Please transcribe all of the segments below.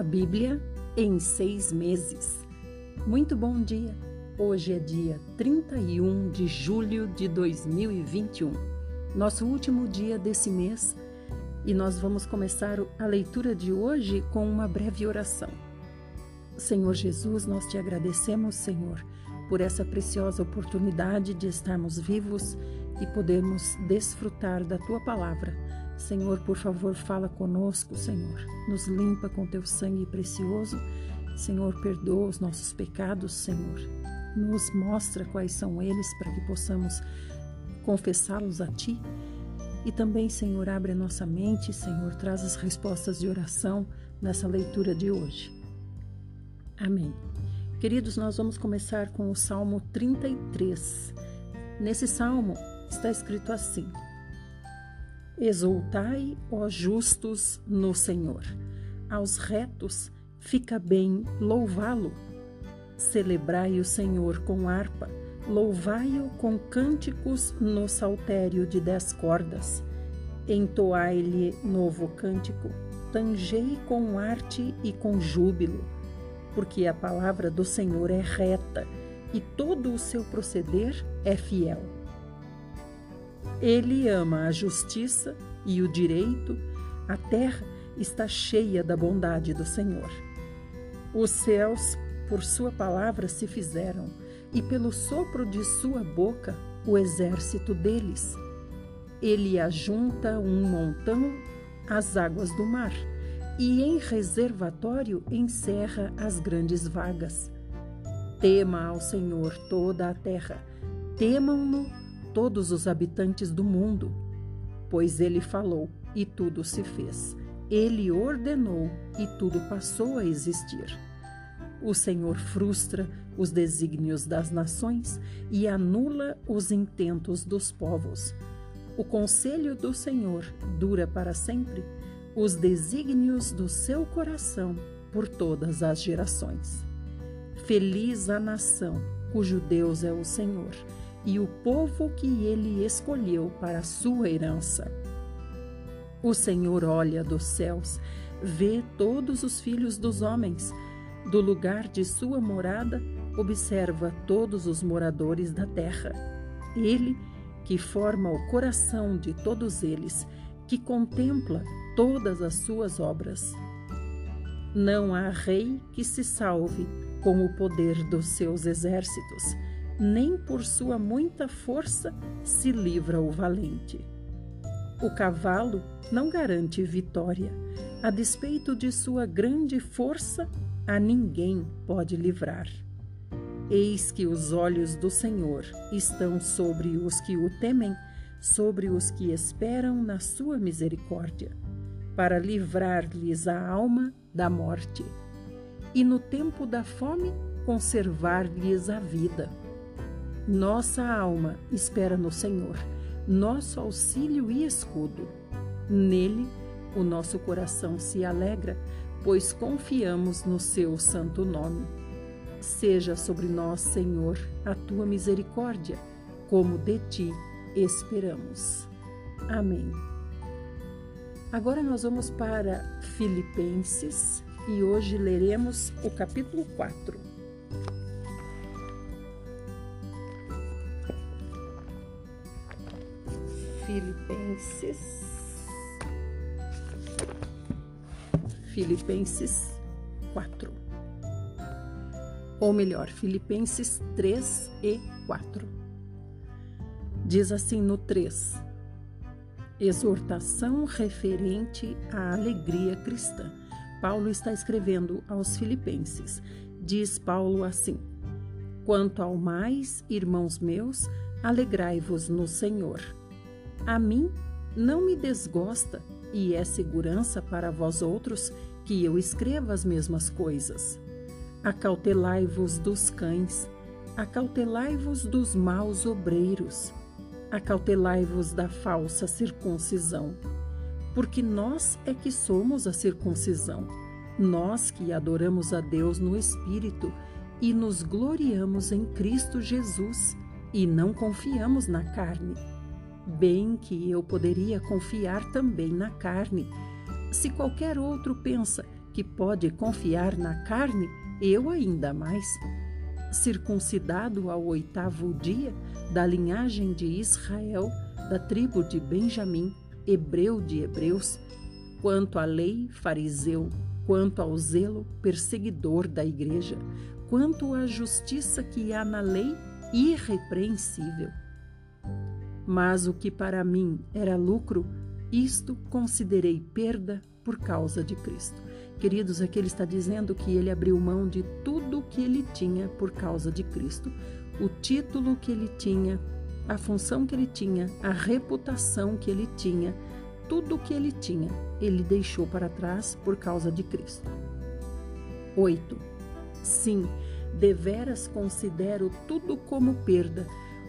A Bíblia em seis meses. Muito bom dia! Hoje é dia 31 de julho de 2021, nosso último dia desse mês, e nós vamos começar a leitura de hoje com uma breve oração. Senhor Jesus, nós te agradecemos, Senhor, por essa preciosa oportunidade de estarmos vivos e podermos desfrutar da tua palavra Senhor, por favor, fala conosco, Senhor. Nos limpa com teu sangue precioso. Senhor, perdoa os nossos pecados, Senhor. Nos mostra quais são eles para que possamos confessá-los a ti. E também, Senhor, abre a nossa mente, Senhor, traz as respostas de oração nessa leitura de hoje. Amém. Queridos, nós vamos começar com o Salmo 33. Nesse salmo está escrito assim: Exultai, ó justos, no Senhor. Aos retos fica bem louvá-lo. Celebrai o Senhor com harpa, louvai-o com cânticos no saltério de dez cordas. Entoai-lhe novo cântico, tangei com arte e com júbilo, porque a palavra do Senhor é reta e todo o seu proceder é fiel. Ele ama a justiça e o direito, a terra está cheia da bondade do Senhor. Os céus, por sua palavra, se fizeram, e pelo sopro de sua boca, o exército deles. Ele ajunta um montão às águas do mar, e em reservatório encerra as grandes vagas. Tema ao Senhor toda a terra, temam-no todos os habitantes do mundo, pois ele falou e tudo se fez. Ele ordenou e tudo passou a existir. O Senhor frustra os desígnios das nações e anula os intentos dos povos. O conselho do Senhor dura para sempre, os desígnios do seu coração por todas as gerações. Feliz a nação cujo Deus é o Senhor e o povo que ele escolheu para sua herança. O Senhor olha dos céus, vê todos os filhos dos homens. Do lugar de sua morada, observa todos os moradores da terra. Ele, que forma o coração de todos eles, que contempla todas as suas obras. Não há rei que se salve com o poder dos seus exércitos nem por sua muita força se livra o valente. O cavalo não garante vitória, a despeito de sua grande força, a ninguém pode livrar. Eis que os olhos do Senhor estão sobre os que o temem, sobre os que esperam na sua misericórdia, para livrar-lhes a alma da morte, e no tempo da fome conservar-lhes a vida. Nossa alma espera no Senhor, nosso auxílio e escudo. Nele, o nosso coração se alegra, pois confiamos no seu santo nome. Seja sobre nós, Senhor, a tua misericórdia, como de ti esperamos. Amém. Agora nós vamos para Filipenses e hoje leremos o capítulo 4. Filipenses. Filipenses 4. Ou melhor, Filipenses 3 e 4. Diz assim no 3: Exortação referente à alegria cristã. Paulo está escrevendo aos Filipenses. Diz Paulo assim: Quanto ao mais, irmãos meus, alegrai-vos no Senhor. A mim não me desgosta e é segurança para vós outros que eu escreva as mesmas coisas. Acautelai-vos dos cães, acautelai-vos dos maus obreiros, acautelai-vos da falsa circuncisão. Porque nós é que somos a circuncisão, nós que adoramos a Deus no Espírito e nos gloriamos em Cristo Jesus e não confiamos na carne bem que eu poderia confiar também na carne. Se qualquer outro pensa que pode confiar na carne, eu ainda mais. Circuncidado ao oitavo dia, da linhagem de Israel, da tribo de Benjamim, hebreu de hebreus, quanto à lei, fariseu, quanto ao zelo, perseguidor da igreja, quanto à justiça que há na lei, irrepreensível. Mas o que para mim era lucro, isto considerei perda por causa de Cristo. Queridos, aqui ele está dizendo que ele abriu mão de tudo o que ele tinha por causa de Cristo. O título que ele tinha, a função que ele tinha, a reputação que ele tinha, tudo o que ele tinha, ele deixou para trás por causa de Cristo. 8. Sim, deveras considero tudo como perda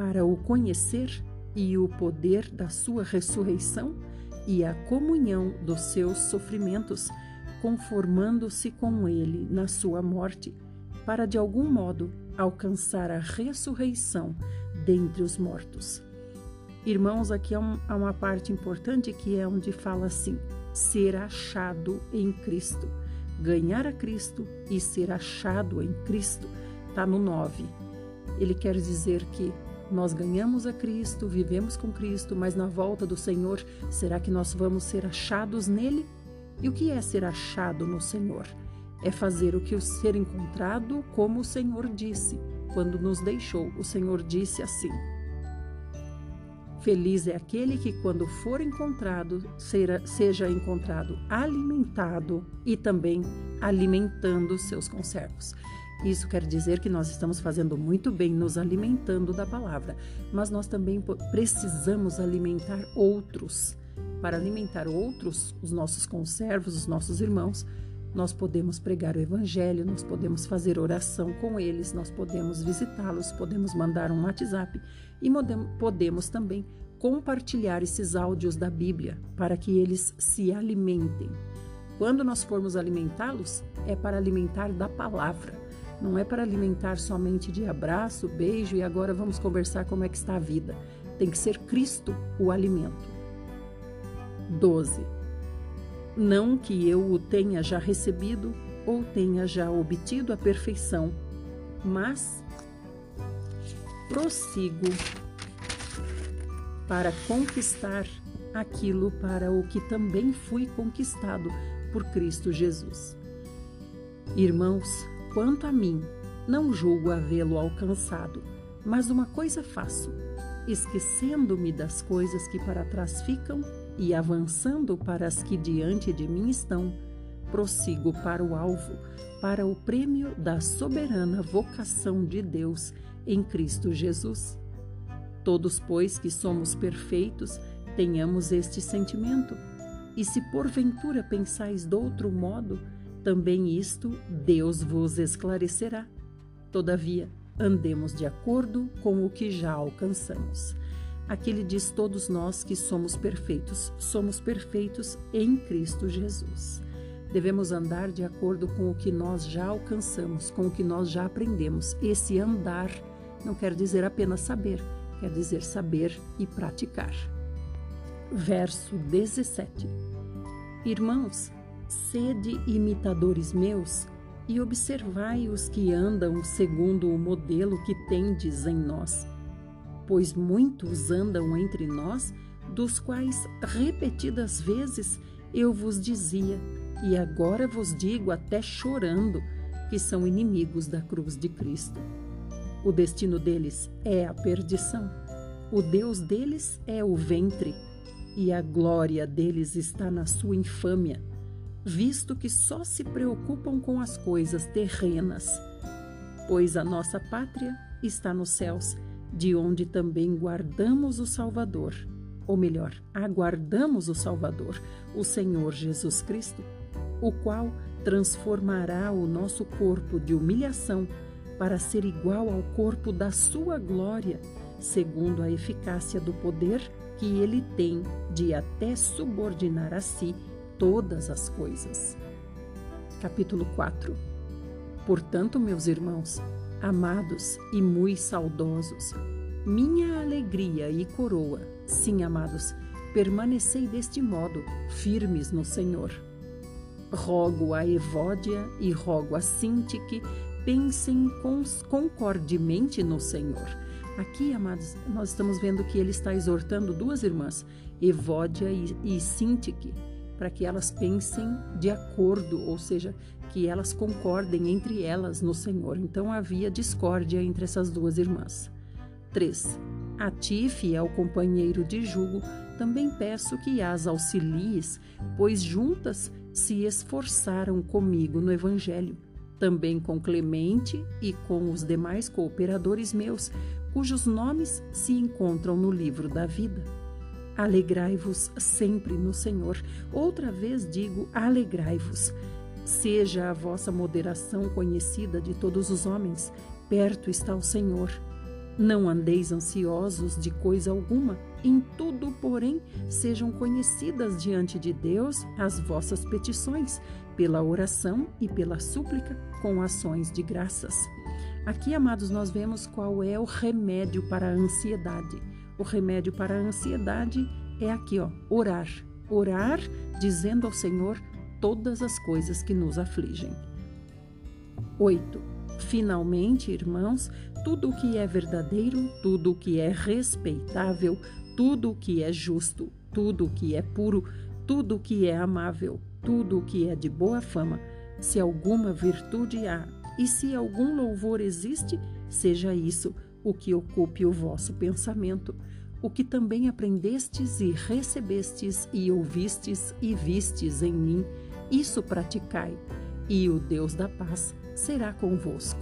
para o conhecer e o poder da sua ressurreição e a comunhão dos seus sofrimentos, conformando-se com ele na sua morte, para de algum modo alcançar a ressurreição dentre os mortos. Irmãos, aqui há uma parte importante que é onde fala assim: ser achado em Cristo. Ganhar a Cristo e ser achado em Cristo está no 9. Ele quer dizer que nós ganhamos a Cristo, vivemos com Cristo, mas na volta do Senhor, será que nós vamos ser achados nele? E o que é ser achado no Senhor? É fazer o que o ser encontrado, como o Senhor disse, quando nos deixou. O Senhor disse assim: Feliz é aquele que, quando for encontrado, seja encontrado alimentado e também alimentando seus conservos. Isso quer dizer que nós estamos fazendo muito bem nos alimentando da palavra, mas nós também precisamos alimentar outros. Para alimentar outros, os nossos conservos, os nossos irmãos, nós podemos pregar o evangelho, nós podemos fazer oração com eles, nós podemos visitá-los, podemos mandar um WhatsApp e podemos também compartilhar esses áudios da Bíblia para que eles se alimentem. Quando nós formos alimentá-los, é para alimentar da palavra, não é para alimentar somente de abraço, beijo e agora vamos conversar como é que está a vida. Tem que ser Cristo o alimento. 12 não que eu o tenha já recebido ou tenha já obtido a perfeição, mas prossigo para conquistar aquilo para o que também fui conquistado por Cristo Jesus. Irmãos, quanto a mim, não julgo havê-lo alcançado, mas uma coisa faço, esquecendo-me das coisas que para trás ficam e avançando para as que diante de mim estão, prossigo para o alvo, para o prêmio da soberana vocação de Deus em Cristo Jesus. Todos, pois, que somos perfeitos, tenhamos este sentimento. E se porventura pensais de outro modo, também isto Deus vos esclarecerá. Todavia, andemos de acordo com o que já alcançamos. Aqui ele diz: todos nós que somos perfeitos, somos perfeitos em Cristo Jesus. Devemos andar de acordo com o que nós já alcançamos, com o que nós já aprendemos. Esse andar não quer dizer apenas saber, quer dizer saber e praticar. Verso 17: Irmãos, sede imitadores meus e observai os que andam segundo o modelo que tendes em nós pois muitos andam entre nós, dos quais repetidas vezes eu vos dizia, e agora vos digo até chorando, que são inimigos da cruz de Cristo. O destino deles é a perdição, o Deus deles é o ventre, e a glória deles está na sua infâmia, visto que só se preocupam com as coisas terrenas. Pois a nossa pátria está nos céus de onde também guardamos o Salvador, ou melhor, aguardamos o Salvador, o Senhor Jesus Cristo, o qual transformará o nosso corpo de humilhação para ser igual ao corpo da sua glória, segundo a eficácia do poder que ele tem de até subordinar a si todas as coisas. Capítulo 4 Portanto, meus irmãos, amados e muito saudosos, minha alegria e coroa, sim, amados, permanecei deste modo, firmes no Senhor. Rogo a Evódia e rogo a Sintique, pensem concordemente no Senhor. Aqui, amados, nós estamos vendo que ele está exortando duas irmãs, Evódia e, e Sintique, para que elas pensem de acordo, ou seja, que elas concordem entre elas no Senhor. Então havia discórdia entre essas duas irmãs. 3. A ti, fiel companheiro de jugo, também peço que as auxilies, pois juntas se esforçaram comigo no Evangelho, também com Clemente e com os demais cooperadores meus, cujos nomes se encontram no livro da vida. Alegrai-vos sempre no Senhor. Outra vez digo: alegrai-vos. Seja a vossa moderação conhecida de todos os homens, perto está o Senhor. Não andeis ansiosos de coisa alguma, em tudo, porém, sejam conhecidas diante de Deus as vossas petições, pela oração e pela súplica, com ações de graças. Aqui, amados, nós vemos qual é o remédio para a ansiedade. O remédio para a ansiedade é aqui, ó, orar. Orar dizendo ao Senhor todas as coisas que nos afligem. 8. Finalmente, irmãos, tudo o que é verdadeiro, tudo o que é respeitável, tudo o que é justo, tudo o que é puro, tudo o que é amável, tudo o que é de boa fama, se alguma virtude há e se algum louvor existe, seja isso o que ocupe o vosso pensamento, o que também aprendestes e recebestes e ouvistes e vistes em mim, isso praticai, e o Deus da paz será convosco.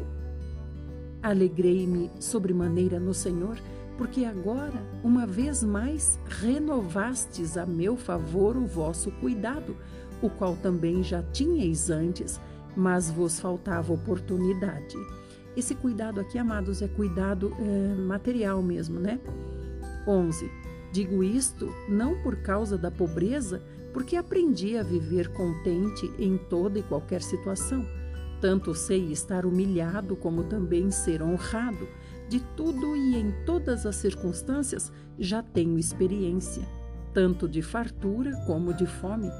Alegrei-me sobremaneira no Senhor, porque agora, uma vez mais, renovastes a meu favor o vosso cuidado, o qual também já tinhais antes, mas vos faltava oportunidade. Esse cuidado aqui, amados, é cuidado é, material mesmo, né? 11. Digo isto não por causa da pobreza, porque aprendi a viver contente em toda e qualquer situação. Tanto sei estar humilhado como também ser honrado. De tudo e em todas as circunstâncias já tenho experiência, tanto de fartura como de fome,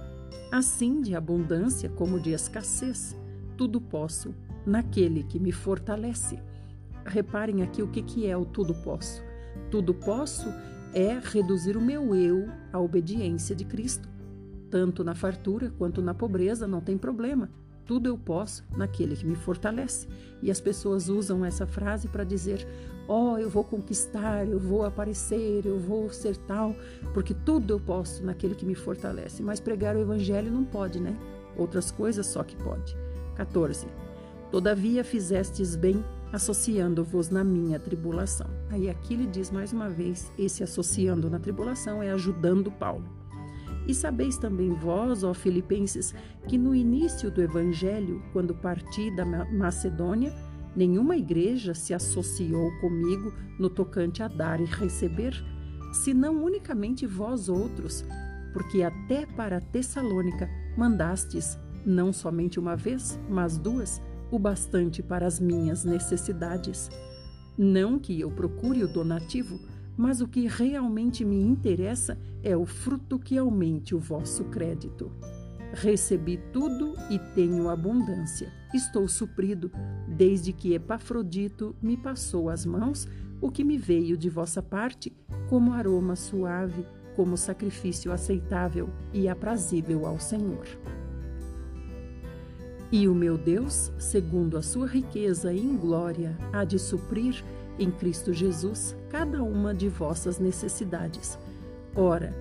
assim de abundância como de escassez. Tudo posso naquele que me fortalece. Reparem aqui o que, é o tudo posso. Tudo posso é reduzir o meu eu à obediência de Cristo. Tanto na fartura quanto na pobreza, não tem problema. Tudo eu posso naquele que me fortalece. E as pessoas usam essa frase para dizer: Ó, oh, eu vou conquistar, eu vou aparecer, eu vou ser tal, porque tudo eu posso naquele que me fortalece. Mas pregar o evangelho não pode, né? Outras coisas só que pode. 14. Todavia fizestes bem associando-vos na minha tribulação. Aí aqui ele diz mais uma vez: esse associando na tribulação é ajudando Paulo. E sabeis também vós, ó Filipenses, que no início do Evangelho, quando parti da Macedônia, nenhuma igreja se associou comigo no tocante a dar e receber, senão unicamente vós outros, porque até para Tessalônica mandastes, não somente uma vez, mas duas, o bastante para as minhas necessidades. Não que eu procure o donativo, mas o que realmente me interessa é o fruto que aumente o vosso crédito. Recebi tudo e tenho abundância. Estou suprido, desde que Epafrodito me passou as mãos o que me veio de vossa parte, como aroma suave, como sacrifício aceitável e aprazível ao Senhor. E o meu Deus, segundo a sua riqueza em glória, há de suprir em Cristo Jesus cada uma de vossas necessidades. Ora,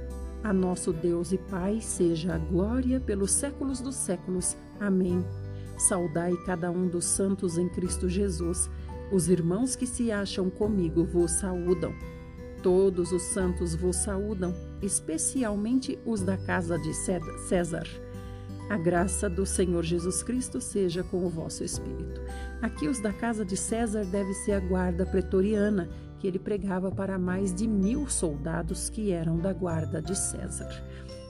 a nosso Deus e Pai seja a glória pelos séculos dos séculos. Amém. Saudai cada um dos santos em Cristo Jesus. Os irmãos que se acham comigo vos saúdam. Todos os santos vos saúdam, especialmente os da casa de César. A graça do Senhor Jesus Cristo seja com o vosso espírito. Aqui, os da casa de César deve ser a guarda pretoriana, que ele pregava para mais de mil soldados que eram da guarda de César.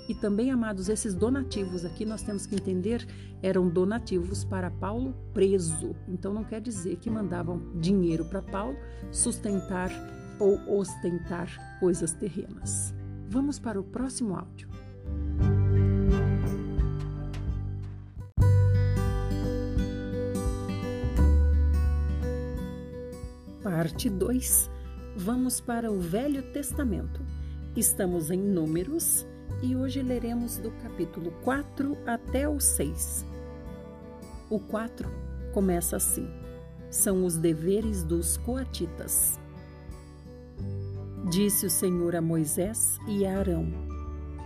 E também, amados, esses donativos aqui nós temos que entender eram donativos para Paulo preso. Então não quer dizer que mandavam dinheiro para Paulo sustentar ou ostentar coisas terrenas. Vamos para o próximo áudio. Parte 2. Vamos para o Velho Testamento. Estamos em Números e hoje leremos do capítulo 4 até o 6. O 4 começa assim: são os deveres dos coatitas. Disse o Senhor a Moisés e a Arão: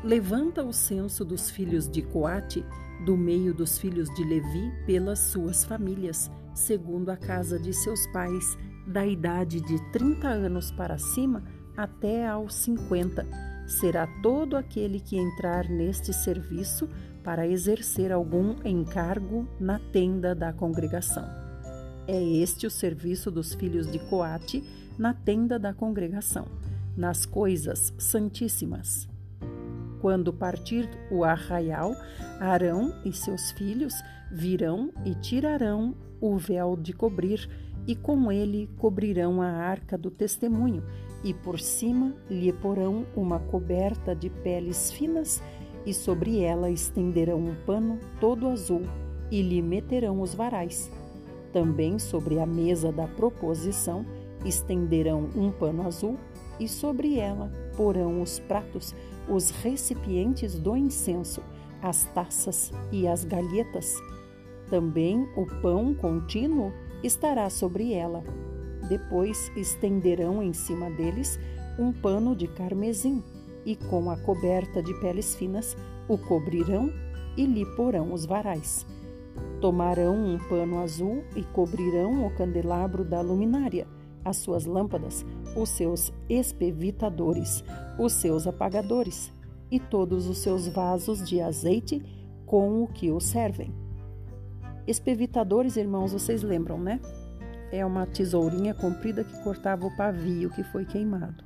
Levanta o censo dos filhos de Coate, do meio dos filhos de Levi, pelas suas famílias, segundo a casa de seus pais, da idade de 30 anos para cima até aos 50. Será todo aquele que entrar neste serviço para exercer algum encargo na tenda da congregação. É este o serviço dos filhos de Coate na tenda da congregação, nas coisas santíssimas. Quando partir o arraial, Arão e seus filhos virão e tirarão o véu de cobrir e com ele cobrirão a arca do testemunho, e por cima lhe porão uma coberta de peles finas, e sobre ela estenderão um pano todo azul, e lhe meterão os varais. Também sobre a mesa da proposição estenderão um pano azul, e sobre ela porão os pratos, os recipientes do incenso, as taças e as galhetas. Também o pão contínuo estará sobre ela. Depois estenderão em cima deles um pano de carmesim, e com a coberta de peles finas o cobrirão e lhe porão os varais. Tomarão um pano azul e cobrirão o candelabro da luminária, as suas lâmpadas, os seus espevitadores, os seus apagadores e todos os seus vasos de azeite com o que o servem. Espevitadores, irmãos, vocês lembram, né? É uma tesourinha comprida que cortava o pavio que foi queimado.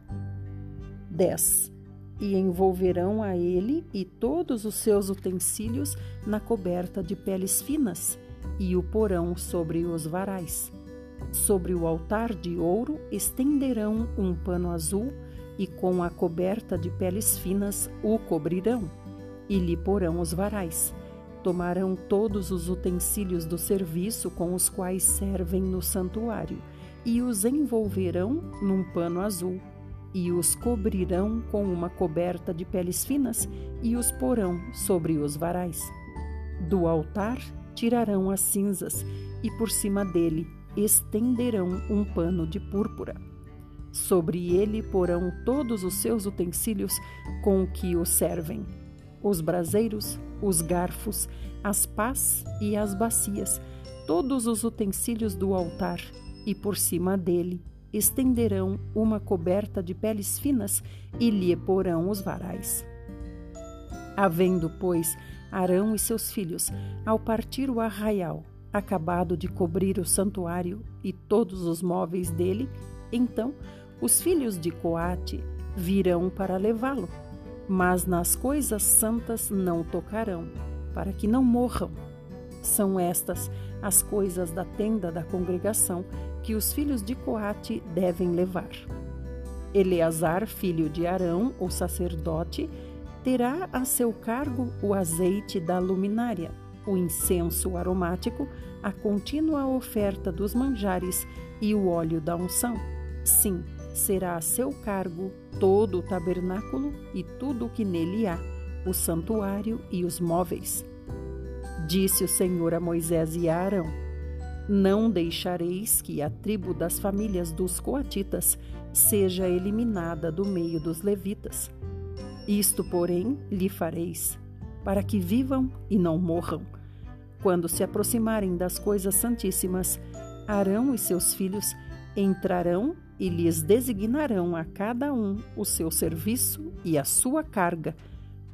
10. E envolverão a ele e todos os seus utensílios na coberta de peles finas, e o porão sobre os varais. Sobre o altar de ouro estenderão um pano azul, e com a coberta de peles finas o cobrirão, e lhe porão os varais Tomarão todos os utensílios do serviço com os quais servem no santuário e os envolverão num pano azul e os cobrirão com uma coberta de peles finas e os porão sobre os varais. Do altar tirarão as cinzas e por cima dele estenderão um pano de púrpura. Sobre ele porão todos os seus utensílios com que o servem: os braseiros, os garfos, as pás e as bacias, todos os utensílios do altar, e por cima dele estenderão uma coberta de peles finas e lhe porão os varais. Havendo, pois, Arão e seus filhos, ao partir o arraial, acabado de cobrir o santuário e todos os móveis dele, então os filhos de Coate virão para levá-lo mas nas coisas santas não tocarão, para que não morram. São estas as coisas da tenda da congregação que os filhos de Coate devem levar. Eleazar, filho de Arão, o sacerdote, terá a seu cargo o azeite da luminária, o incenso aromático, a contínua oferta dos manjares e o óleo da unção. Sim, será a seu cargo todo o tabernáculo e tudo o que nele há, o santuário e os móveis. Disse o Senhor a Moisés e a Arão: Não deixareis que a tribo das famílias dos coatitas seja eliminada do meio dos levitas. Isto, porém, lhe fareis, para que vivam e não morram. Quando se aproximarem das coisas santíssimas, Arão e seus filhos entrarão e lhes designarão a cada um o seu serviço e a sua carga,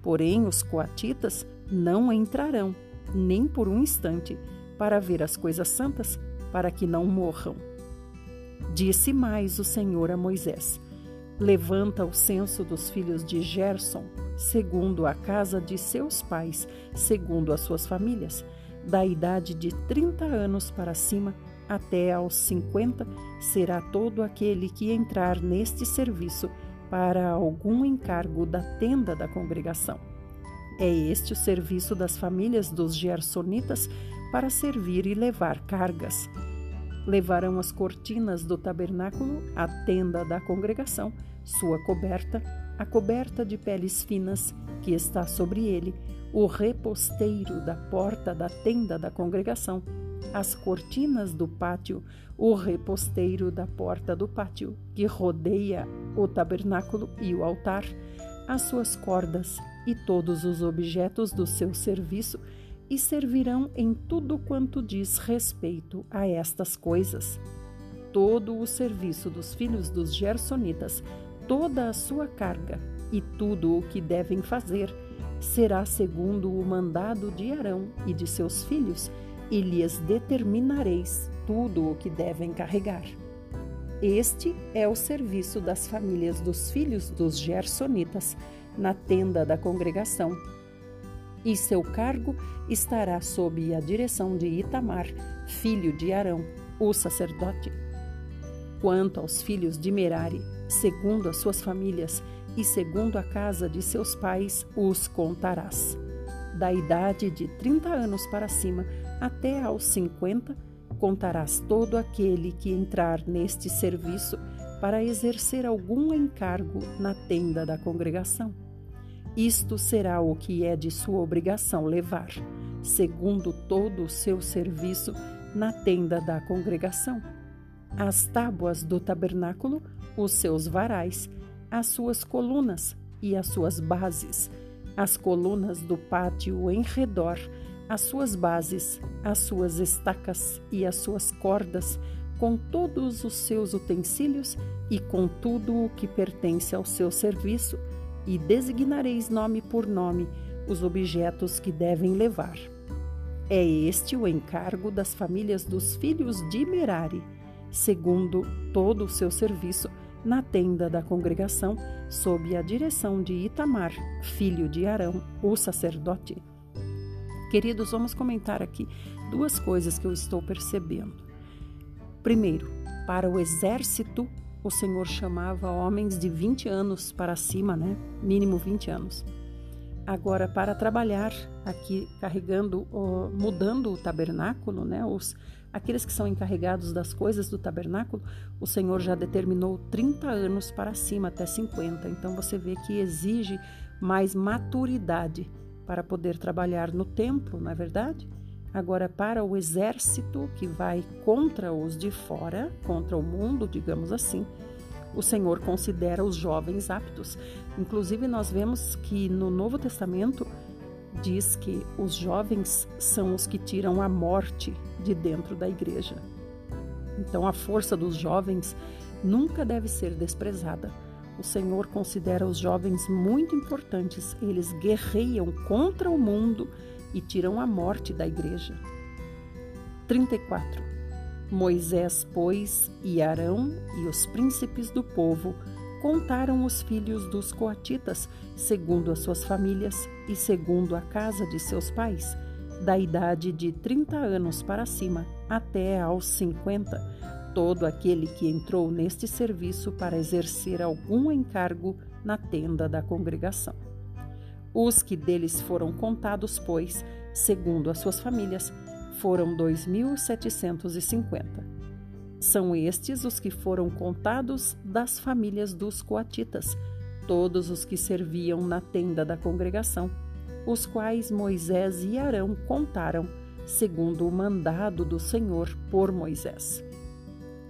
Porém, os coatitas não entrarão, nem por um instante, para ver as coisas santas, para que não morram. Disse mais o Senhor a Moisés: Levanta o censo dos filhos de Gerson, segundo a casa de seus pais, segundo as suas famílias, da idade de trinta anos para cima até aos cinquenta, será todo aquele que entrar neste serviço para algum encargo da tenda da congregação. É este o serviço das famílias dos Gersonitas para servir e levar cargas. Levarão as cortinas do tabernáculo, a tenda da congregação, sua coberta, a coberta de peles finas que está sobre ele, o reposteiro da porta da tenda da congregação, as cortinas do pátio, o reposteiro da porta do pátio, que rodeia o tabernáculo e o altar, as suas cordas e todos os objetos do seu serviço, e servirão em tudo quanto diz respeito a estas coisas. Todo o serviço dos filhos dos Gersonitas, toda a sua carga e tudo o que devem fazer, será segundo o mandado de Arão e de seus filhos, e lhes determinareis tudo o que devem carregar. Este é o serviço das famílias dos filhos dos Gersonitas na tenda da congregação. E seu cargo estará sob a direção de Itamar, filho de Arão, o sacerdote. Quanto aos filhos de Merari, segundo as suas famílias e segundo a casa de seus pais, os contarás. Da idade de trinta anos para cima, até aos 50, contarás todo aquele que entrar neste serviço para exercer algum encargo na tenda da congregação. Isto será o que é de sua obrigação levar, segundo todo o seu serviço na tenda da congregação. As tábuas do tabernáculo, os seus varais, as suas colunas e as suas bases, as colunas do pátio em redor, as suas bases, as suas estacas e as suas cordas, com todos os seus utensílios e com tudo o que pertence ao seu serviço, e designareis nome por nome os objetos que devem levar. É este o encargo das famílias dos filhos de Merari, segundo todo o seu serviço na tenda da congregação, sob a direção de Itamar, filho de Arão, o sacerdote. Queridos, vamos comentar aqui duas coisas que eu estou percebendo. Primeiro, para o exército, o Senhor chamava homens de 20 anos para cima, né? Mínimo 20 anos. Agora, para trabalhar aqui, carregando, mudando o tabernáculo, né? Os, aqueles que são encarregados das coisas do tabernáculo, o Senhor já determinou 30 anos para cima, até 50. Então, você vê que exige mais maturidade para poder trabalhar no templo, não é verdade? Agora, para o exército que vai contra os de fora, contra o mundo, digamos assim, o Senhor considera os jovens aptos. Inclusive, nós vemos que no Novo Testamento diz que os jovens são os que tiram a morte de dentro da igreja. Então, a força dos jovens nunca deve ser desprezada. O Senhor considera os jovens muito importantes. Eles guerreiam contra o mundo e tiram a morte da igreja. 34. Moisés, pois, e Arão e os príncipes do povo contaram os filhos dos coatitas, segundo as suas famílias e segundo a casa de seus pais, da idade de 30 anos para cima até aos 50 todo aquele que entrou neste serviço para exercer algum encargo na tenda da congregação. Os que deles foram contados, pois, segundo as suas famílias, foram 2.750. São estes os que foram contados das famílias dos coatitas, todos os que serviam na tenda da congregação, os quais Moisés e Arão contaram, segundo o mandado do Senhor por Moisés.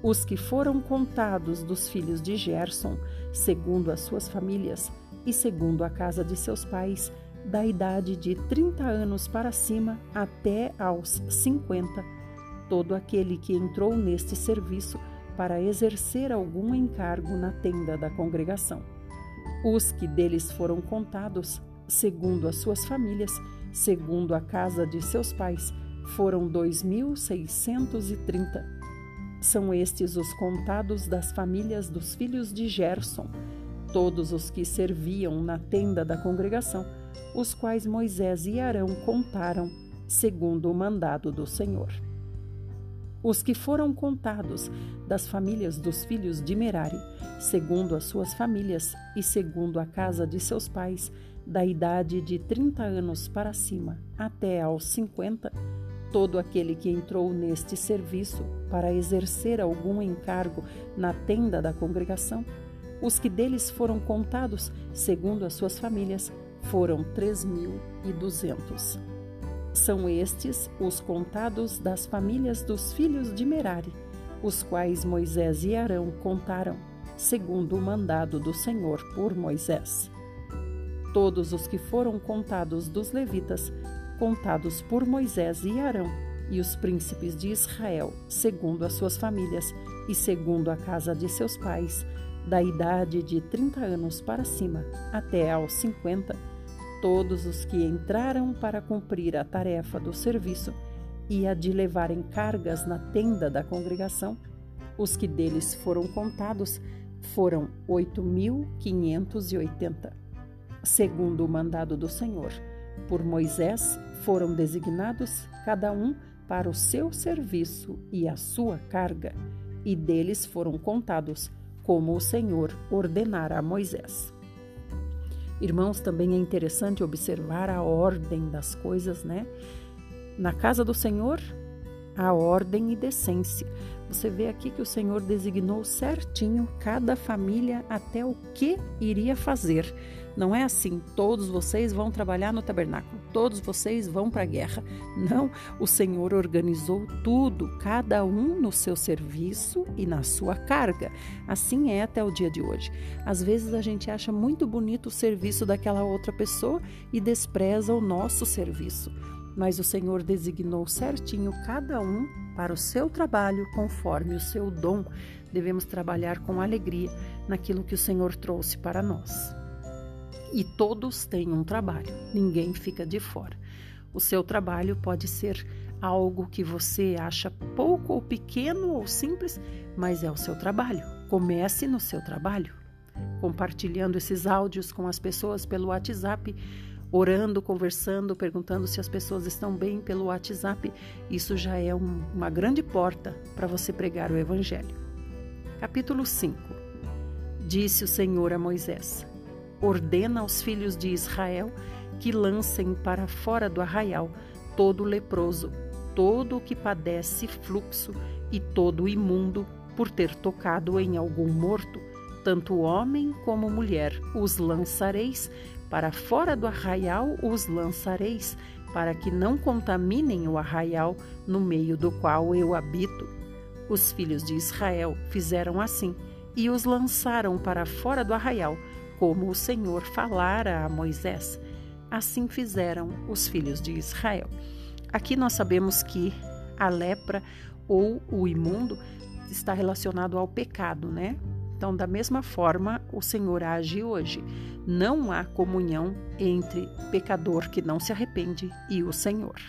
Os que foram contados dos filhos de Gerson, segundo as suas famílias e segundo a casa de seus pais, da idade de 30 anos para cima até aos 50, todo aquele que entrou neste serviço para exercer algum encargo na tenda da congregação. Os que deles foram contados, segundo as suas famílias, segundo a casa de seus pais, foram 2.630 são estes os contados das famílias dos filhos de Gerson, todos os que serviam na tenda da congregação, os quais Moisés e Arão contaram, segundo o mandado do Senhor. Os que foram contados das famílias dos filhos de Merari, segundo as suas famílias e segundo a casa de seus pais, da idade de 30 anos para cima até aos 50, todo aquele que entrou neste serviço para exercer algum encargo na tenda da congregação, os que deles foram contados, segundo as suas famílias, foram três mil e duzentos. São estes os contados das famílias dos filhos de Merari, os quais Moisés e Arão contaram, segundo o mandado do Senhor por Moisés. Todos os que foram contados dos levitas, contados por Moisés e Arão, e os príncipes de Israel, segundo as suas famílias e segundo a casa de seus pais, da idade de 30 anos para cima até aos 50, todos os que entraram para cumprir a tarefa do serviço e a de levarem cargas na tenda da congregação, os que deles foram contados foram 8.580. Segundo o mandado do Senhor, por Moisés foram designados cada um para o seu serviço e a sua carga, e deles foram contados como o Senhor ordenara a Moisés. Irmãos, também é interessante observar a ordem das coisas, né? Na casa do Senhor, a ordem e decência. Você vê aqui que o Senhor designou certinho cada família até o que iria fazer. Não é assim, todos vocês vão trabalhar no tabernáculo, todos vocês vão para a guerra. Não, o Senhor organizou tudo, cada um no seu serviço e na sua carga. Assim é até o dia de hoje. Às vezes a gente acha muito bonito o serviço daquela outra pessoa e despreza o nosso serviço. Mas o Senhor designou certinho cada um para o seu trabalho conforme o seu dom. Devemos trabalhar com alegria naquilo que o Senhor trouxe para nós e todos têm um trabalho, ninguém fica de fora. O seu trabalho pode ser algo que você acha pouco ou pequeno ou simples, mas é o seu trabalho. Comece no seu trabalho, compartilhando esses áudios com as pessoas pelo WhatsApp, orando, conversando, perguntando se as pessoas estão bem pelo WhatsApp. Isso já é um, uma grande porta para você pregar o Evangelho. Capítulo 5 Disse o Senhor a Moisés: ordena aos filhos de Israel que lancem para fora do arraial todo leproso, todo o que padece fluxo e todo imundo por ter tocado em algum morto, tanto homem como mulher, os lançareis para fora do arraial, os lançareis, para que não contaminem o arraial no meio do qual eu habito. Os filhos de Israel fizeram assim e os lançaram para fora do arraial como o Senhor falara a Moisés. Assim fizeram os filhos de Israel. Aqui nós sabemos que a lepra ou o imundo está relacionado ao pecado, né? Então, da mesma forma, o Senhor age hoje. Não há comunhão entre pecador que não se arrepende e o Senhor.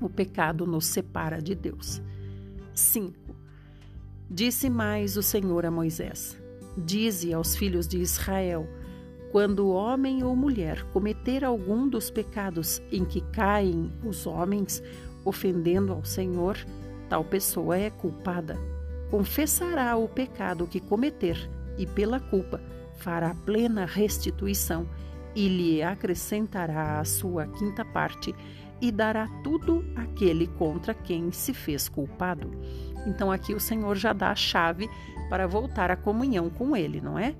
O pecado nos separa de Deus. 5. Disse mais o Senhor a Moisés: Dize aos filhos de Israel: quando homem ou mulher cometer algum dos pecados em que caem os homens, ofendendo ao Senhor, tal pessoa é culpada. Confessará o pecado que cometer e, pela culpa, fará plena restituição e lhe acrescentará a sua quinta parte e dará tudo àquele contra quem se fez culpado. Então aqui o Senhor já dá a chave para voltar à comunhão com Ele, não é?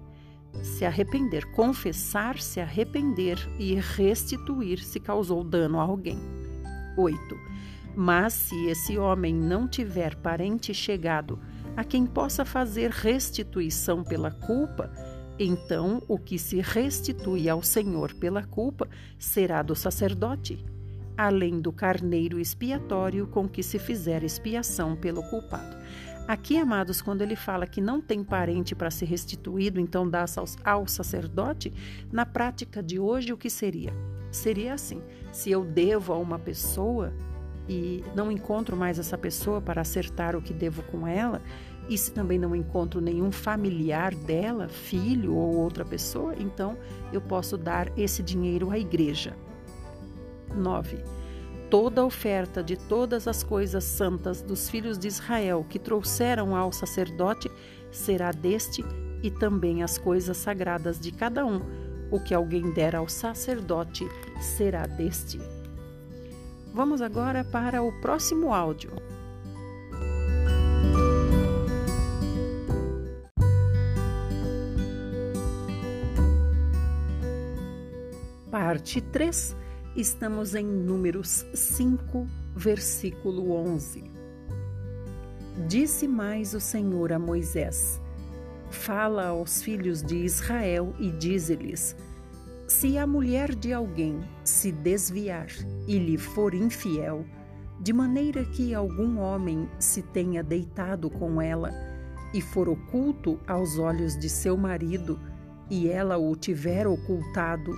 Se arrepender, confessar, se arrepender e restituir se causou dano a alguém. 8. Mas se esse homem não tiver parente chegado a quem possa fazer restituição pela culpa, então o que se restitui ao Senhor pela culpa será do sacerdote além do carneiro expiatório com que se fizer expiação pelo culpado. Aqui, amados, quando ele fala que não tem parente para ser restituído, então dá ao sacerdote, na prática de hoje, o que seria? Seria assim: se eu devo a uma pessoa e não encontro mais essa pessoa para acertar o que devo com ela, e se também não encontro nenhum familiar dela, filho ou outra pessoa, então eu posso dar esse dinheiro à igreja. 9 toda oferta de todas as coisas santas dos filhos de Israel que trouxeram ao sacerdote será deste e também as coisas sagradas de cada um. O que alguém der ao sacerdote será deste. Vamos agora para o próximo áudio. Parte 3 Estamos em Números 5, versículo 11. Disse mais o Senhor a Moisés: Fala aos filhos de Israel e dize-lhes: Se a mulher de alguém se desviar e lhe for infiel, de maneira que algum homem se tenha deitado com ela e for oculto aos olhos de seu marido, e ela o tiver ocultado,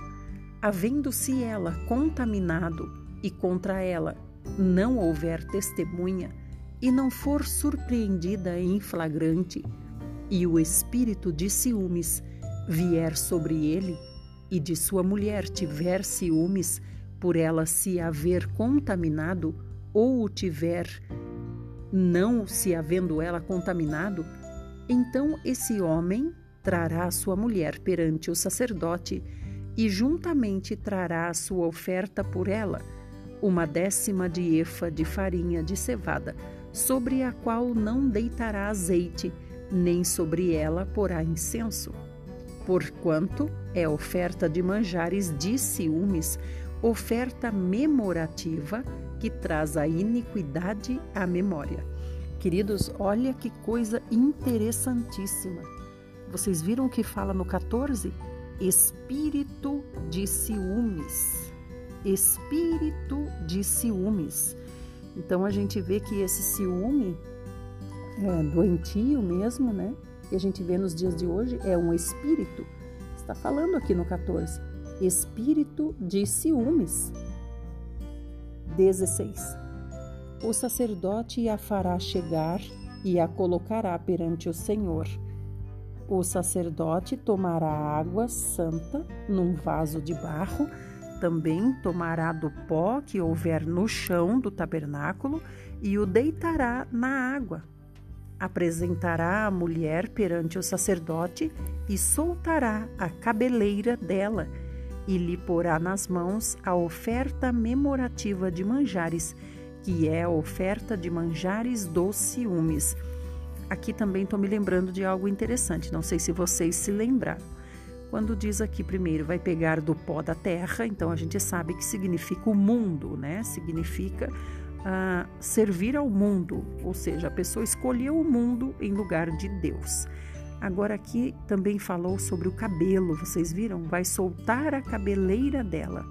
havendo-se ela contaminado e contra ela não houver testemunha e não for surpreendida em flagrante, e o espírito de ciúmes vier sobre ele, e de sua mulher tiver ciúmes por ela se haver contaminado, ou o tiver não se havendo ela contaminado, então esse homem trará sua mulher perante o sacerdote e juntamente trará a sua oferta por ela, uma décima de efa de farinha de cevada, sobre a qual não deitará azeite, nem sobre ela porá incenso. Porquanto é oferta de manjares de ciúmes, oferta memorativa que traz a iniquidade à memória. Queridos, olha que coisa interessantíssima. Vocês viram o que fala no 14? Espírito de ciúmes. Espírito de ciúmes. Então a gente vê que esse ciúme é doentio mesmo, né? E a gente vê nos dias de hoje é um espírito. Está falando aqui no 14. Espírito de ciúmes. 16. O sacerdote a fará chegar e a colocará perante o Senhor o sacerdote tomará água santa num vaso de barro, também tomará do pó que houver no chão do tabernáculo e o deitará na água. Apresentará a mulher perante o sacerdote e soltará a cabeleira dela e lhe porá nas mãos a oferta memorativa de manjares, que é a oferta de manjares dos ciúmes aqui também estou me lembrando de algo interessante, não sei se vocês se lembraram. Quando diz aqui primeiro, vai pegar do pó da terra, então a gente sabe que significa o mundo, né? Significa uh, servir ao mundo, ou seja, a pessoa escolheu o mundo em lugar de Deus. Agora aqui também falou sobre o cabelo, vocês viram? Vai soltar a cabeleira dela.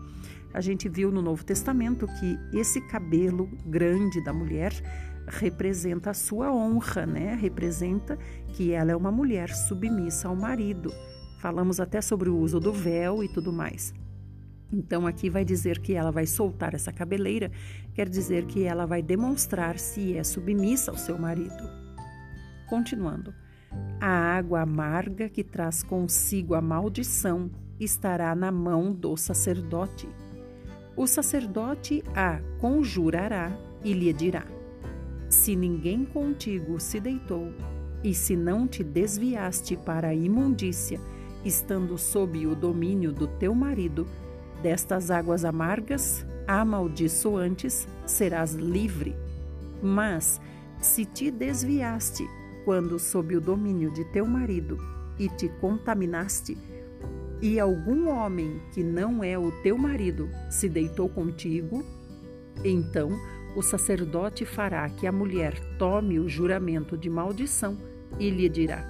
A gente viu no Novo Testamento que esse cabelo grande da mulher representa a sua honra, né? Representa que ela é uma mulher submissa ao marido. Falamos até sobre o uso do véu e tudo mais. Então aqui vai dizer que ela vai soltar essa cabeleira, quer dizer que ela vai demonstrar se é submissa ao seu marido. Continuando. A água amarga que traz consigo a maldição estará na mão do sacerdote. O sacerdote a conjurará e lhe dirá: se ninguém contigo se deitou, e se não te desviaste para a imundícia, estando sob o domínio do teu marido, destas águas amargas, amaldiçoantes, serás livre. Mas, se te desviaste, quando sob o domínio de teu marido, e te contaminaste, e algum homem que não é o teu marido se deitou contigo, então o sacerdote fará que a mulher tome o juramento de maldição e lhe dirá: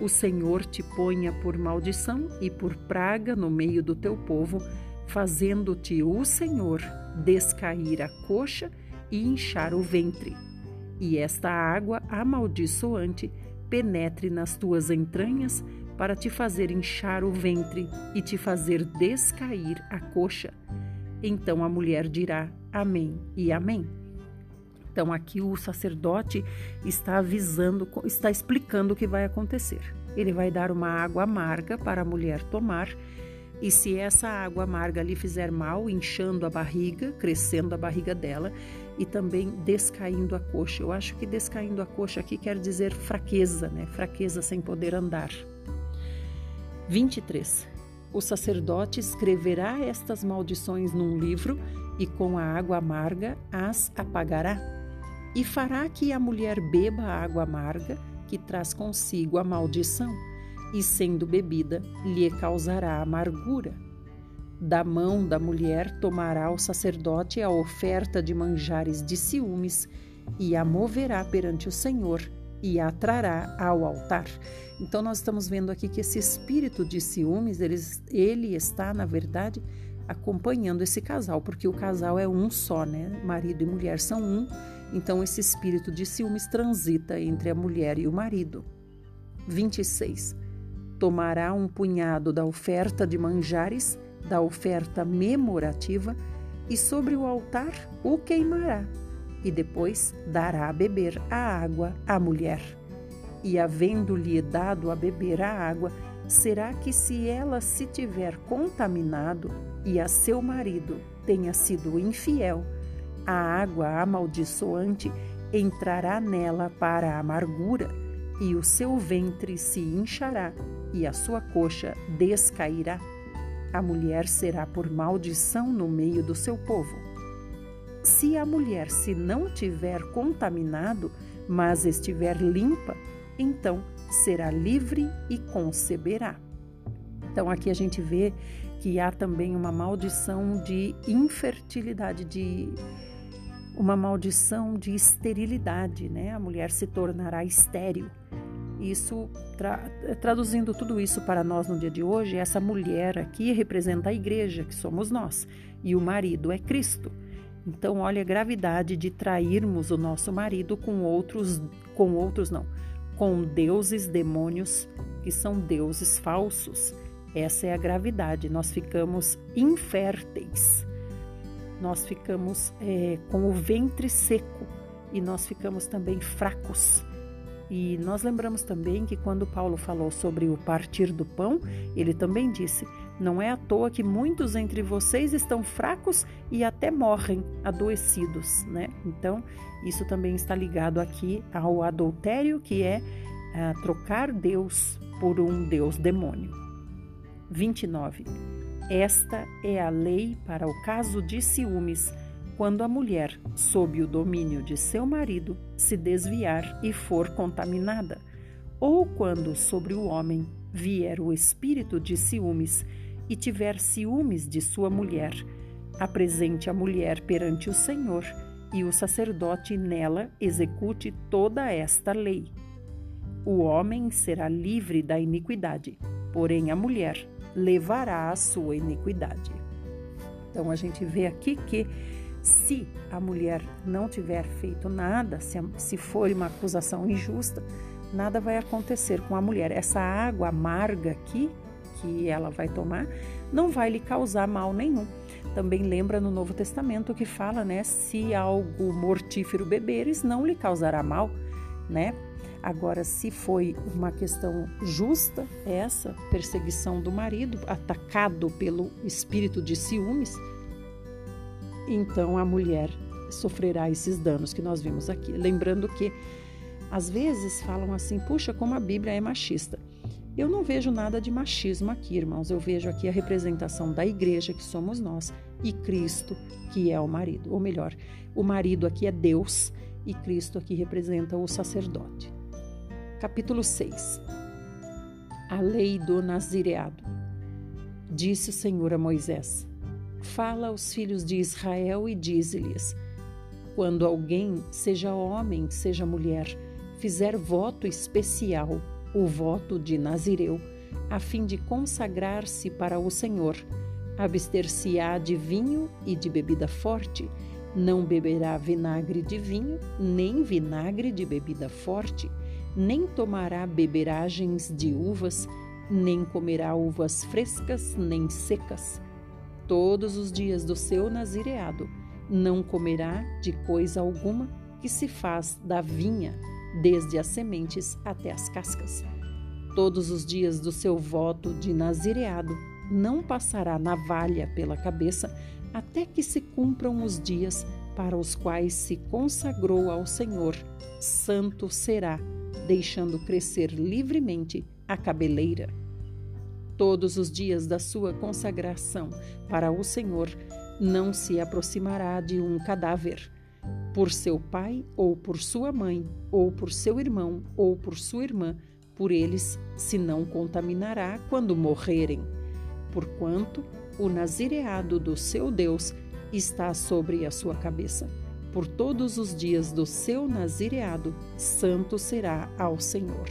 O Senhor te ponha por maldição e por praga no meio do teu povo, fazendo-te o Senhor descair a coxa e inchar o ventre. e esta água amaldiçoante penetre nas tuas entranhas para te fazer inchar o ventre e te fazer descair a coxa. Então a mulher dirá: Amém e Amém. Então aqui o sacerdote está avisando, está explicando o que vai acontecer. Ele vai dar uma água amarga para a mulher tomar, e se essa água amarga lhe fizer mal, inchando a barriga, crescendo a barriga dela e também descaindo a coxa. Eu acho que descaindo a coxa aqui quer dizer fraqueza, né? Fraqueza sem poder andar. 23. O sacerdote escreverá estas maldições num livro e com a água amarga as apagará. E fará que a mulher beba a água amarga que traz consigo a maldição, e sendo bebida, lhe causará amargura. Da mão da mulher tomará o sacerdote a oferta de manjares de ciúmes e a moverá perante o Senhor e a trará ao altar. Então, nós estamos vendo aqui que esse espírito de ciúmes, ele, ele está, na verdade, acompanhando esse casal, porque o casal é um só, né? Marido e mulher são um, então esse espírito de ciúmes transita entre a mulher e o marido. 26. Tomará um punhado da oferta de manjares, da oferta memorativa, e sobre o altar o queimará e depois dará a beber a água à mulher. E havendo-lhe dado a beber a água, será que se ela se tiver contaminado e a seu marido tenha sido infiel, a água amaldiçoante entrará nela para a amargura, e o seu ventre se inchará e a sua coxa descairá. A mulher será por maldição no meio do seu povo. Se a mulher se não tiver contaminado, mas estiver limpa, então será livre e conceberá. Então aqui a gente vê que há também uma maldição de infertilidade, de uma maldição de esterilidade, né? A mulher se tornará estéril. Isso, tra traduzindo tudo isso para nós no dia de hoje, essa mulher aqui representa a igreja, que somos nós, e o marido é Cristo. Então, olha a gravidade de trairmos o nosso marido com outros, com outros não, com deuses demônios que são deuses falsos. Essa é a gravidade. Nós ficamos inférteis, nós ficamos é, com o ventre seco e nós ficamos também fracos. E nós lembramos também que quando Paulo falou sobre o partir do pão, ele também disse: não é à toa que muitos entre vocês estão fracos e até morrem adoecidos, né? Então, isso também está ligado aqui ao adultério, que é uh, trocar Deus por um Deus demônio. 29. Esta é a lei para o caso de ciúmes, quando a mulher, sob o domínio de seu marido, se desviar e for contaminada, ou quando sobre o homem vier o espírito de ciúmes e tiver ciúmes de sua mulher, apresente a mulher perante o Senhor e o sacerdote nela execute toda esta lei. O homem será livre da iniquidade, porém a mulher levará a sua iniquidade. Então a gente vê aqui que se a mulher não tiver feito nada, se, se for uma acusação injusta, nada vai acontecer com a mulher. Essa água amarga aqui que ela vai tomar não vai lhe causar mal nenhum. Também lembra no Novo Testamento que fala, né, se algo mortífero beberes, não lhe causará mal, né? Agora, se foi uma questão justa, essa perseguição do marido, atacado pelo espírito de ciúmes, então a mulher sofrerá esses danos que nós vimos aqui. Lembrando que às vezes falam assim: puxa, como a Bíblia é machista. Eu não vejo nada de machismo aqui, irmãos. Eu vejo aqui a representação da igreja, que somos nós, e Cristo, que é o marido. Ou melhor, o marido aqui é Deus e Cristo aqui representa o sacerdote. Capítulo 6 A lei do nazireado. Disse o Senhor a Moisés: Fala aos filhos de Israel e dize-lhes: Quando alguém, seja homem, seja mulher, fizer voto especial o voto de Nazireu, a fim de consagrar-se para o Senhor. Abster-se-á de vinho e de bebida forte, Não beberá vinagre de vinho, nem vinagre de bebida forte, nem tomará beberagens de uvas, nem comerá uvas frescas nem secas. Todos os dias do seu nazireado não comerá de coisa alguma que se faz da vinha, desde as sementes até as cascas. Todos os dias do seu voto de nazireado não passará navalha pela cabeça até que se cumpram os dias para os quais se consagrou ao Senhor. Santo será, deixando crescer livremente a cabeleira. Todos os dias da sua consagração para o Senhor, não se aproximará de um cadáver, por seu pai ou por sua mãe, ou por seu irmão ou por sua irmã, por eles se não contaminará quando morrerem, porquanto o nazireado do seu Deus está sobre a sua cabeça. Por todos os dias do seu nazireado, santo será ao Senhor.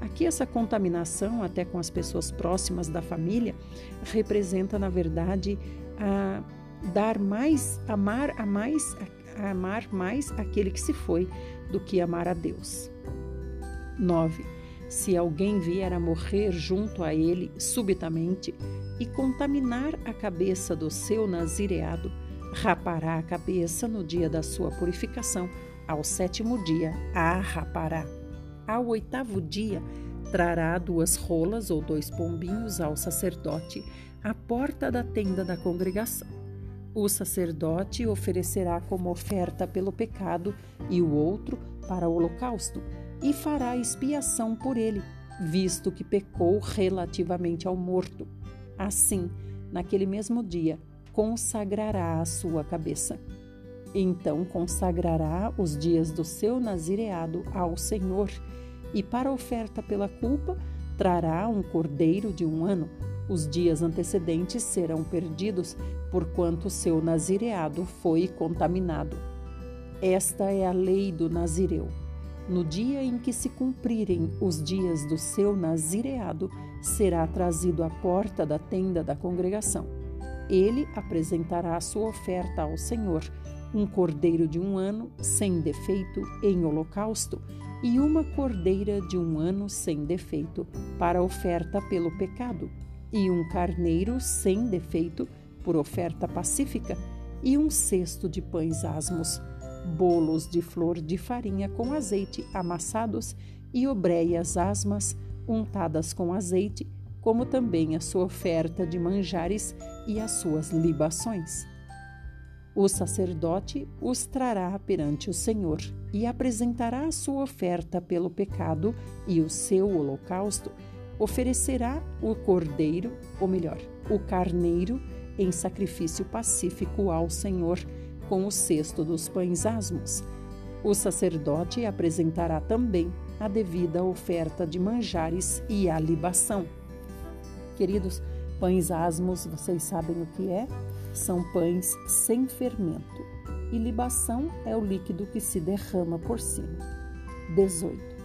Aqui, essa contaminação, até com as pessoas próximas da família, representa, na verdade, a dar mais, amar a mais, a amar mais aquele que se foi do que amar a Deus. 9. Se alguém vier a morrer junto a ele subitamente e contaminar a cabeça do seu nazireado, rapará a cabeça no dia da sua purificação, ao sétimo dia a rapará. Ao oitavo dia, trará duas rolas ou dois pombinhos ao sacerdote à porta da tenda da congregação. O sacerdote oferecerá como oferta pelo pecado e o outro para o holocausto, e fará expiação por ele, visto que pecou relativamente ao morto. Assim, naquele mesmo dia, consagrará a sua cabeça. Então consagrará os dias do seu nazireado ao Senhor, e para oferta pela culpa trará um cordeiro de um ano. Os dias antecedentes serão perdidos, porquanto seu nazireado foi contaminado. Esta é a lei do nazireu. No dia em que se cumprirem os dias do seu nazireado, será trazido à porta da tenda da congregação. Ele apresentará a sua oferta ao Senhor, um cordeiro de um ano sem defeito em holocausto e uma cordeira de um ano sem defeito para oferta pelo pecado, e um carneiro sem defeito por oferta pacífica, e um cesto de pães asmos bolos de flor de farinha com azeite amassados e obreias asmas untadas com azeite, como também a sua oferta de manjares e as suas libações. O sacerdote os trará perante o Senhor e apresentará a sua oferta pelo pecado e o seu holocausto. Oferecerá o cordeiro, ou melhor, o carneiro, em sacrifício pacífico ao Senhor com o cesto dos pães asmos. O sacerdote apresentará também a devida oferta de manjares e a libação. Queridos, pães asmos, vocês sabem o que é? São pães sem fermento. E libação é o líquido que se derrama por cima. 18.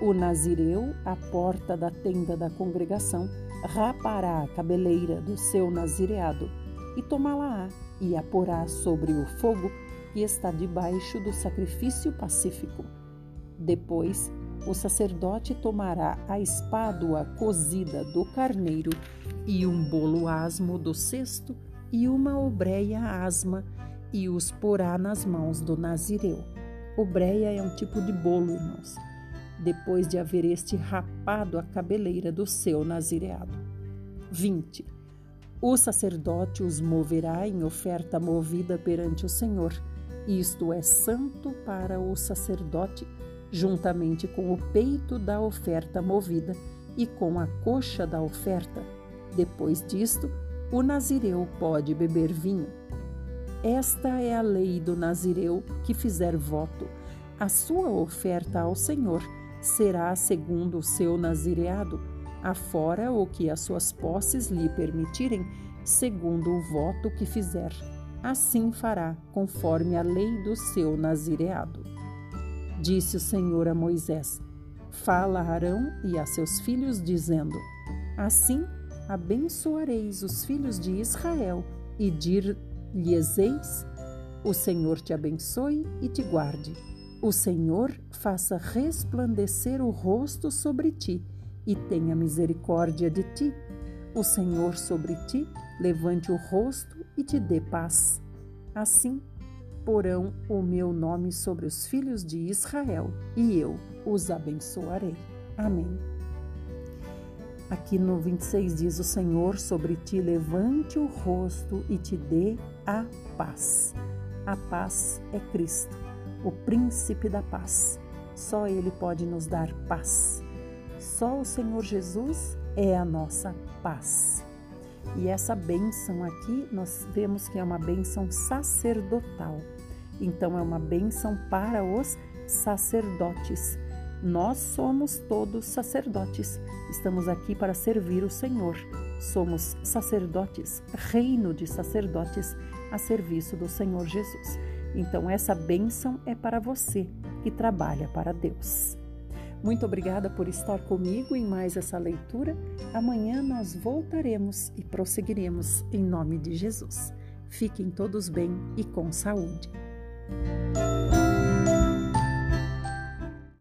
O nazireu, à porta da tenda da congregação, rapará a cabeleira do seu nazireado e tomá-la-á e a porá sobre o fogo que está debaixo do sacrifício pacífico. Depois, o sacerdote tomará a espádua cozida do carneiro e um bolo asmo do cesto e uma obreia asma e os porá nas mãos do nazireu. Obreia é um tipo de bolo, irmãos, depois de haver este rapado a cabeleira do seu nazireado. 20. O sacerdote os moverá em oferta movida perante o Senhor. Isto é santo para o sacerdote, juntamente com o peito da oferta movida e com a coxa da oferta. Depois disto, o nazireu pode beber vinho. Esta é a lei do nazireu que fizer voto. A sua oferta ao Senhor será segundo o seu nazireado afora o que as suas posses lhe permitirem, segundo o voto que fizer. Assim fará, conforme a lei do seu nazireado. Disse o Senhor a Moisés: Fala a Arão e a seus filhos, dizendo: Assim abençoareis os filhos de Israel e dir-lhes-eis: O Senhor te abençoe e te guarde. O Senhor faça resplandecer o rosto sobre ti e tenha misericórdia de ti. O Senhor sobre ti levante o rosto e te dê paz. Assim, porão o meu nome sobre os filhos de Israel e eu os abençoarei. Amém. Aqui no 26 diz: O Senhor sobre ti levante o rosto e te dê a paz. A paz é Cristo, o príncipe da paz. Só Ele pode nos dar paz. Só o Senhor Jesus é a nossa paz. E essa bênção aqui, nós vemos que é uma bênção sacerdotal. Então, é uma bênção para os sacerdotes. Nós somos todos sacerdotes. Estamos aqui para servir o Senhor. Somos sacerdotes, reino de sacerdotes a serviço do Senhor Jesus. Então, essa bênção é para você que trabalha para Deus. Muito obrigada por estar comigo em mais essa leitura. Amanhã nós voltaremos e prosseguiremos em nome de Jesus. Fiquem todos bem e com saúde.